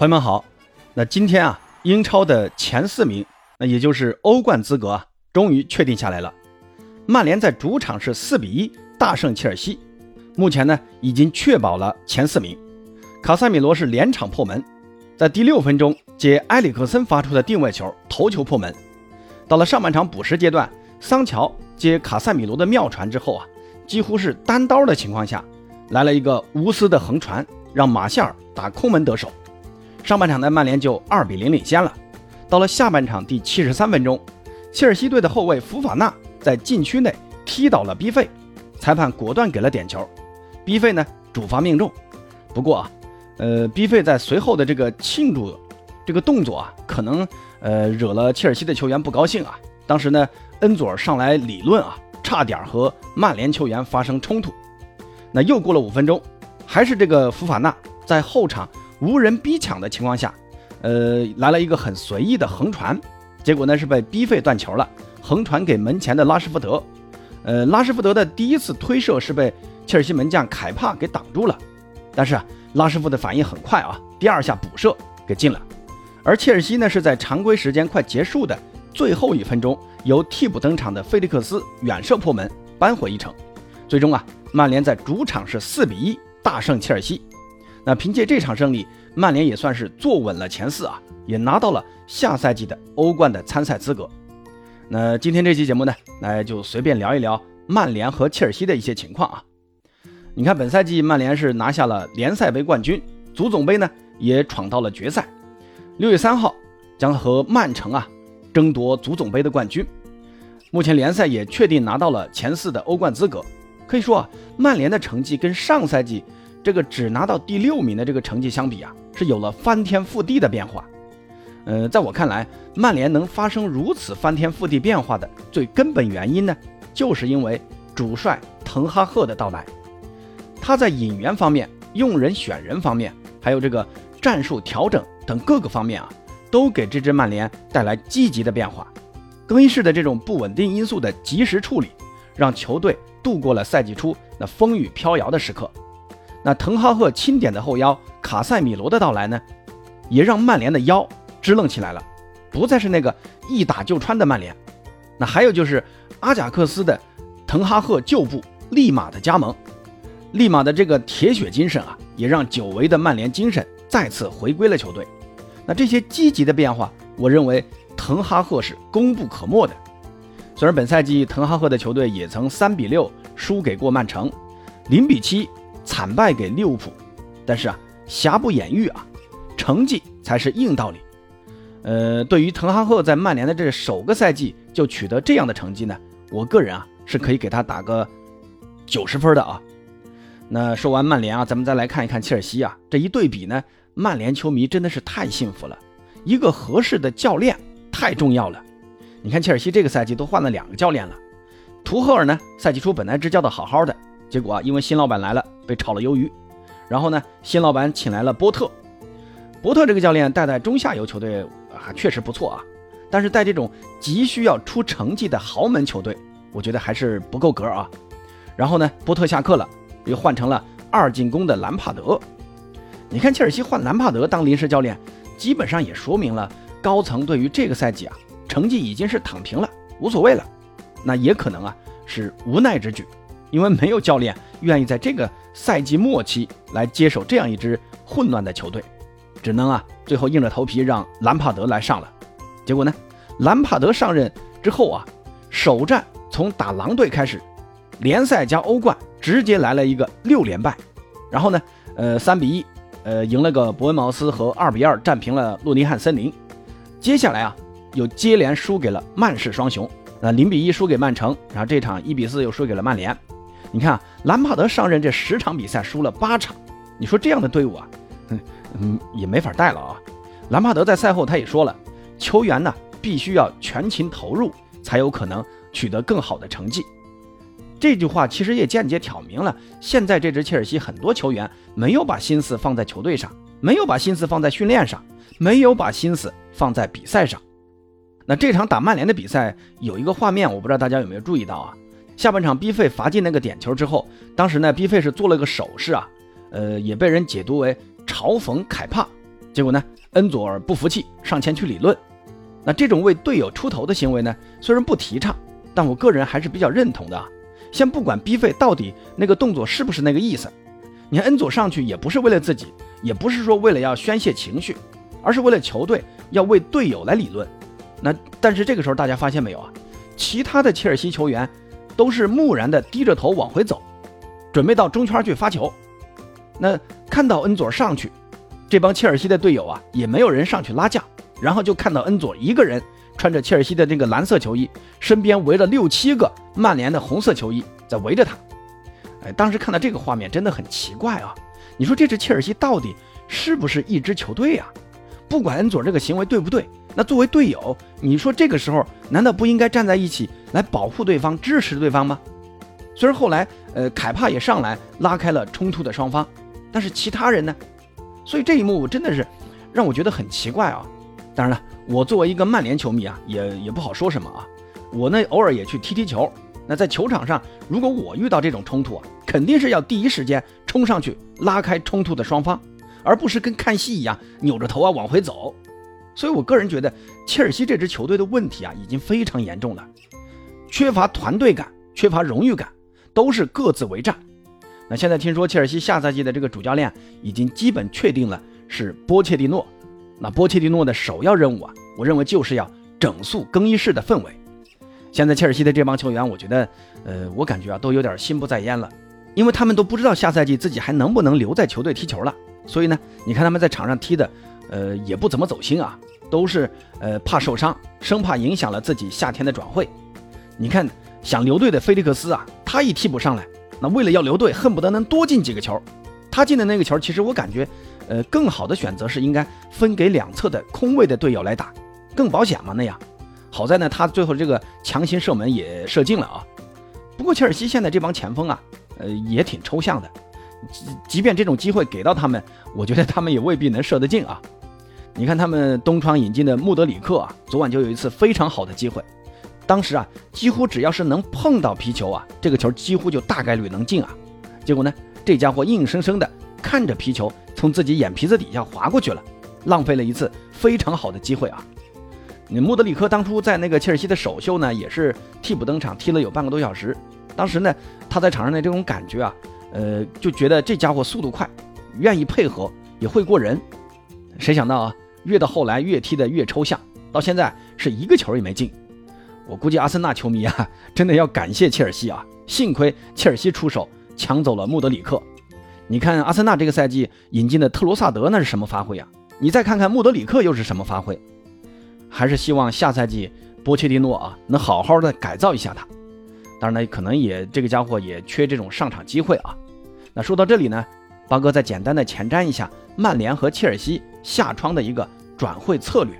朋友们好，那今天啊，英超的前四名，那也就是欧冠资格啊，终于确定下来了。曼联在主场是四比一大胜切尔西，目前呢已经确保了前四名。卡塞米罗是连场破门，在第六分钟接埃里克森发出的定位球头球破门。到了上半场补时阶段，桑乔接卡塞米罗的妙传之后啊，几乎是单刀的情况下，来了一个无私的横传，让马夏尔打空门得手。上半场的曼联就二比零领先了。到了下半场第七十三分钟，切尔西队的后卫福法纳在禁区内踢倒了 B 费，裁判果断给了点球。B 费呢主罚命中。不过啊，呃，B 费在随后的这个庆祝这个动作啊，可能呃惹了切尔西的球员不高兴啊。当时呢，恩佐上来理论啊，差点和曼联球员发生冲突。那又过了五分钟，还是这个福法纳在后场。无人逼抢的情况下，呃，来了一个很随意的横传，结果呢是被逼费断球了，横传给门前的拉什福德，呃，拉什福德的第一次推射是被切尔西门将凯帕给挡住了，但是啊，拉什福德反应很快啊，第二下补射给进了，而切尔西呢是在常规时间快结束的最后一分钟，由替补登场的菲利克斯远射破门扳回一城，最终啊，曼联在主场是四比一大胜切尔西。那凭借这场胜利，曼联也算是坐稳了前四啊，也拿到了下赛季的欧冠的参赛资格。那今天这期节目呢，来就随便聊一聊曼联和切尔西的一些情况啊。你看，本赛季曼联是拿下了联赛杯冠军，足总杯呢也闯到了决赛。六月三号将和曼城啊争夺足总杯的冠军。目前联赛也确定拿到了前四的欧冠资格。可以说啊，曼联的成绩跟上赛季。这个只拿到第六名的这个成绩相比啊，是有了翻天覆地的变化。呃，在我看来，曼联能发生如此翻天覆地变化的最根本原因呢，就是因为主帅滕哈赫的到来。他在引援方面、用人选人方面，还有这个战术调整等各个方面啊，都给这支曼联带来积极的变化。更衣室的这种不稳定因素的及时处理，让球队度过了赛季初那风雨飘摇的时刻。那滕哈赫钦点的后腰卡塞米罗的到来呢，也让曼联的腰支棱起来了，不再是那个一打就穿的曼联。那还有就是阿贾克斯的滕哈赫旧部利马的加盟，利马的这个铁血精神啊，也让久违的曼联精神再次回归了球队。那这些积极的变化，我认为滕哈赫是功不可没的。虽然本赛季滕哈赫的球队也曾三比六输给过曼城，零比七。惨败给利物浦，但是啊，瑕不掩瑜啊，成绩才是硬道理。呃，对于滕哈赫在曼联的这首个赛季就取得这样的成绩呢，我个人啊是可以给他打个九十分的啊。那说完曼联啊，咱们再来看一看切尔西啊，这一对比呢，曼联球迷真的是太幸福了，一个合适的教练太重要了。你看切尔西这个赛季都换了两个教练了，图赫尔呢，赛季初本来执教的好好的。结果啊，因为新老板来了，被炒了鱿鱼。然后呢，新老板请来了波特。波特这个教练带带中下游球队啊，确实不错啊。但是带这种急需要出成绩的豪门球队，我觉得还是不够格啊。然后呢，波特下课了，又换成了二进攻的兰帕德。你看切尔西换兰帕德当临时教练，基本上也说明了高层对于这个赛季啊成绩已经是躺平了，无所谓了。那也可能啊是无奈之举。因为没有教练愿意在这个赛季末期来接手这样一支混乱的球队，只能啊最后硬着头皮让兰帕德来上了。结果呢，兰帕德上任之后啊，首战从打狼队开始，联赛加欧冠直接来了一个六连败，然后呢，呃三比一，呃赢了个伯恩茅斯和二比二战平了诺尼汉森林，接下来啊又接连输给了曼市双雄，那零比一输给曼城，然后这场一比四又输给了曼联。你看啊，兰帕德上任这十场比赛输了八场，你说这样的队伍啊，嗯嗯也没法带了啊。兰帕德在赛后他也说了，球员呢必须要全情投入，才有可能取得更好的成绩。这句话其实也间接挑明了，现在这支切尔西很多球员没有把心思放在球队上，没有把心思放在训练上，没有把心思放在比赛上。那这场打曼联的比赛有一个画面，我不知道大家有没有注意到啊？下半场，B 费罚进那个点球之后，当时呢，B 费是做了个手势啊，呃，也被人解读为嘲讽凯帕。结果呢，恩佐尔不服气，上前去理论。那这种为队友出头的行为呢，虽然不提倡，但我个人还是比较认同的啊。先不管 B 费到底那个动作是不是那个意思，你看恩佐上去也不是为了自己，也不是说为了要宣泄情绪，而是为了球队要为队友来理论。那但是这个时候大家发现没有啊？其他的切尔西球员都是木然的低着头往回走，准备到中圈去发球。那看到恩佐上去，这帮切尔西的队友啊也没有人上去拉架，然后就看到恩佐一个人。穿着切尔西的那个蓝色球衣，身边围了六七个曼联的红色球衣在围着他。哎，当时看到这个画面真的很奇怪啊！你说这支切尔西到底是不是一支球队啊？不管恩佐这个行为对不对，那作为队友，你说这个时候难道不应该站在一起来保护对方、支持对方吗？虽然后来呃凯帕也上来拉开了冲突的双方，但是其他人呢？所以这一幕真的是让我觉得很奇怪啊！当然了。我作为一个曼联球迷啊，也也不好说什么啊。我呢偶尔也去踢踢球。那在球场上，如果我遇到这种冲突啊，肯定是要第一时间冲上去拉开冲突的双方，而不是跟看戏一样扭着头啊往回走。所以我个人觉得，切尔西这支球队的问题啊，已经非常严重了，缺乏团队感，缺乏荣誉感，都是各自为战。那现在听说切尔西下赛季的这个主教练已经基本确定了，是波切蒂诺。那波切蒂诺的首要任务啊，我认为就是要整肃更衣室的氛围。现在切尔西的这帮球员，我觉得，呃，我感觉啊，都有点心不在焉了，因为他们都不知道下赛季自己还能不能留在球队踢球了。所以呢，你看他们在场上踢的，呃，也不怎么走心啊，都是呃怕受伤，生怕影响了自己夏天的转会。你看想留队的菲利克斯啊，他一替补上来，那为了要留队，恨不得能多进几个球。他进的那个球，其实我感觉。呃，更好的选择是应该分给两侧的空位的队友来打，更保险嘛那样。好在呢，他最后这个强行射门也射进了啊。不过切尔西现在这帮前锋啊，呃，也挺抽象的。即即便这种机会给到他们，我觉得他们也未必能射得进啊。你看他们东窗引进的穆德里克啊，昨晚就有一次非常好的机会，当时啊，几乎只要是能碰到皮球啊，这个球几乎就大概率能进啊。结果呢，这家伙硬生生的看着皮球。从自己眼皮子底下划过去了，浪费了一次非常好的机会啊！你穆德里克当初在那个切尔西的首秀呢，也是替补登场，踢了有半个多小时。当时呢，他在场上的这种感觉啊，呃，就觉得这家伙速度快，愿意配合，也会过人。谁想到啊，越到后来越踢得越抽象，到现在是一个球也没进。我估计阿森纳球迷啊，真的要感谢切尔西啊，幸亏切尔西出手抢走了穆德里克。你看阿森纳这个赛季引进的特罗萨德那是什么发挥啊？你再看看穆德里克又是什么发挥？还是希望下赛季波切蒂诺啊能好好的改造一下他。当然呢，可能也这个家伙也缺这种上场机会啊。那说到这里呢，八哥再简单的前瞻一下曼联和切尔西下窗的一个转会策略。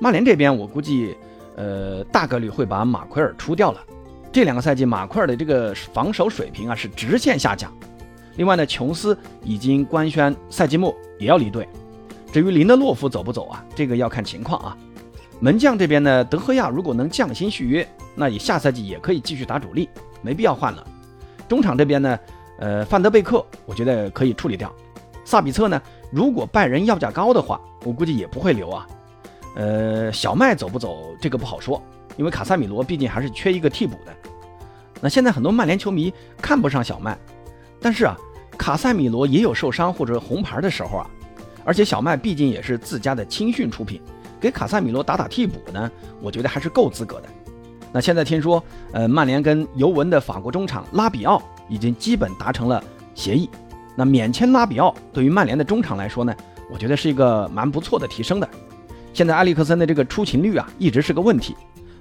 曼联这边我估计，呃，大概率会把马奎尔出掉了。这两个赛季马奎尔的这个防守水平啊是直线下降。另外呢，琼斯已经官宣赛季末也要离队。至于林德洛夫走不走啊，这个要看情况啊。门将这边呢，德赫亚如果能降薪续约，那你下赛季也可以继续打主力，没必要换了。中场这边呢，呃，范德贝克我觉得可以处理掉。萨比策呢，如果拜仁要价高的话，我估计也不会留啊。呃，小麦走不走这个不好说，因为卡萨米罗毕竟还是缺一个替补的。那现在很多曼联球迷看不上小麦，但是啊。卡塞米罗也有受伤或者红牌的时候啊，而且小麦毕竟也是自家的青训出品，给卡塞米罗打打替补呢，我觉得还是够资格的。那现在听说，呃，曼联跟尤文的法国中场拉比奥已经基本达成了协议，那免签拉比奥对于曼联的中场来说呢，我觉得是一个蛮不错的提升的。现在埃里克森的这个出勤率啊，一直是个问题，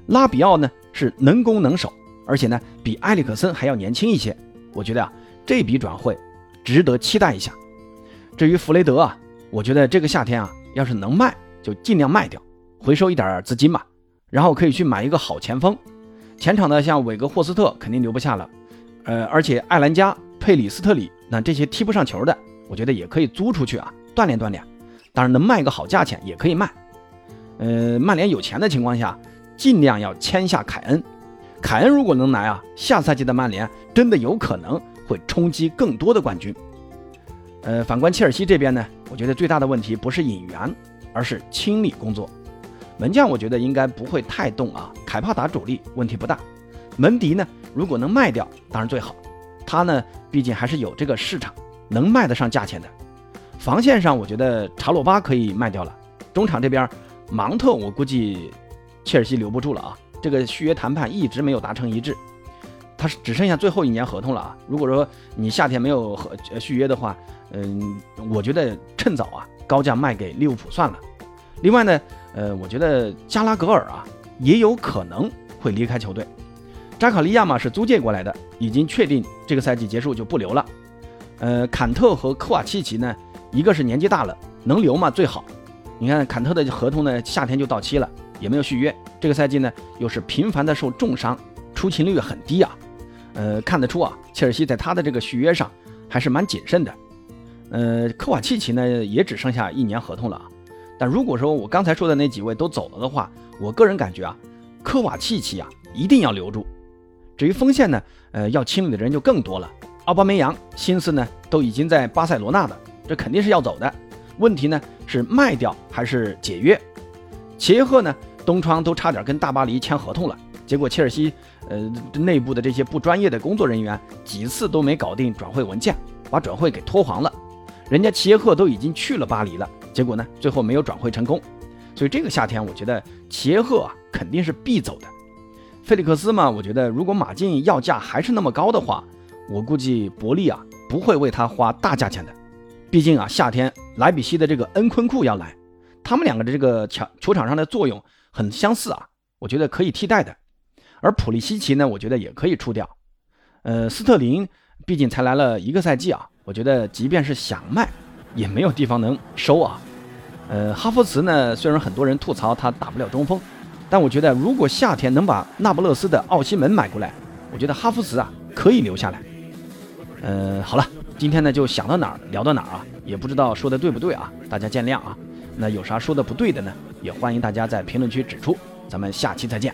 拉比奥呢是能攻能守，而且呢比埃里克森还要年轻一些，我觉得啊这笔转会。值得期待一下。至于弗雷德啊，我觉得这个夏天啊，要是能卖就尽量卖掉，回收一点资金吧，然后可以去买一个好前锋。前场的像韦格霍斯特肯定留不下了，呃，而且艾兰加、佩里斯特里那这些踢不上球的，我觉得也可以租出去啊，锻炼锻炼。当然能卖个好价钱也可以卖。呃，曼联有钱的情况下，尽量要签下凯恩。凯恩如果能来啊，下赛季的曼联真的有可能。会冲击更多的冠军。呃，反观切尔西这边呢，我觉得最大的问题不是引援，而是清理工作。门将我觉得应该不会太动啊，凯帕打主力问题不大。门迪呢，如果能卖掉，当然最好。他呢，毕竟还是有这个市场，能卖得上价钱的。防线上，我觉得查洛巴可以卖掉了。中场这边，芒特我估计切尔西留不住了啊，这个续约谈判一直没有达成一致。他是只剩下最后一年合同了啊！如果说你夏天没有合续约的话，嗯，我觉得趁早啊，高价卖给利物浦算了。另外呢，呃，我觉得加拉格尔啊，也有可能会离开球队。扎卡利亚嘛是租借过来的，已经确定这个赛季结束就不留了。呃，坎特和科瓦契奇呢，一个是年纪大了，能留嘛最好。你看坎特的合同呢，夏天就到期了，也没有续约。这个赛季呢，又是频繁的受重伤，出勤率很低啊。呃，看得出啊，切尔西在他的这个续约上还是蛮谨慎的。呃，科瓦契奇呢也只剩下一年合同了啊。但如果说我刚才说的那几位都走了的话，我个人感觉啊，科瓦契奇啊一定要留住。至于锋线呢，呃，要清理的人就更多了。奥巴梅扬心思呢都已经在巴塞罗那的，这肯定是要走的。问题呢是卖掉还是解约？齐耶赫呢，东窗都差点跟大巴黎签合同了，结果切尔西。呃，内部的这些不专业的工作人员几次都没搞定转会文件，把转会给拖黄了。人家齐耶赫都已经去了巴黎了，结果呢，最后没有转会成功。所以这个夏天，我觉得齐耶赫啊肯定是必走的。菲利克斯嘛，我觉得如果马竞要价还是那么高的话，我估计伯利啊不会为他花大价钱的。毕竟啊，夏天莱比锡的这个恩昆库要来，他们两个的这个球球场上的作用很相似啊，我觉得可以替代的。而普利西奇呢，我觉得也可以出掉。呃，斯特林毕竟才来了一个赛季啊，我觉得即便是想卖，也没有地方能收啊。呃，哈弗茨呢，虽然很多人吐槽他打不了中锋，但我觉得如果夏天能把那不勒斯的奥西门买过来，我觉得哈弗茨啊可以留下来。呃，好了，今天呢就想到哪儿聊到哪儿啊，也不知道说的对不对啊，大家见谅啊。那有啥说的不对的呢，也欢迎大家在评论区指出。咱们下期再见。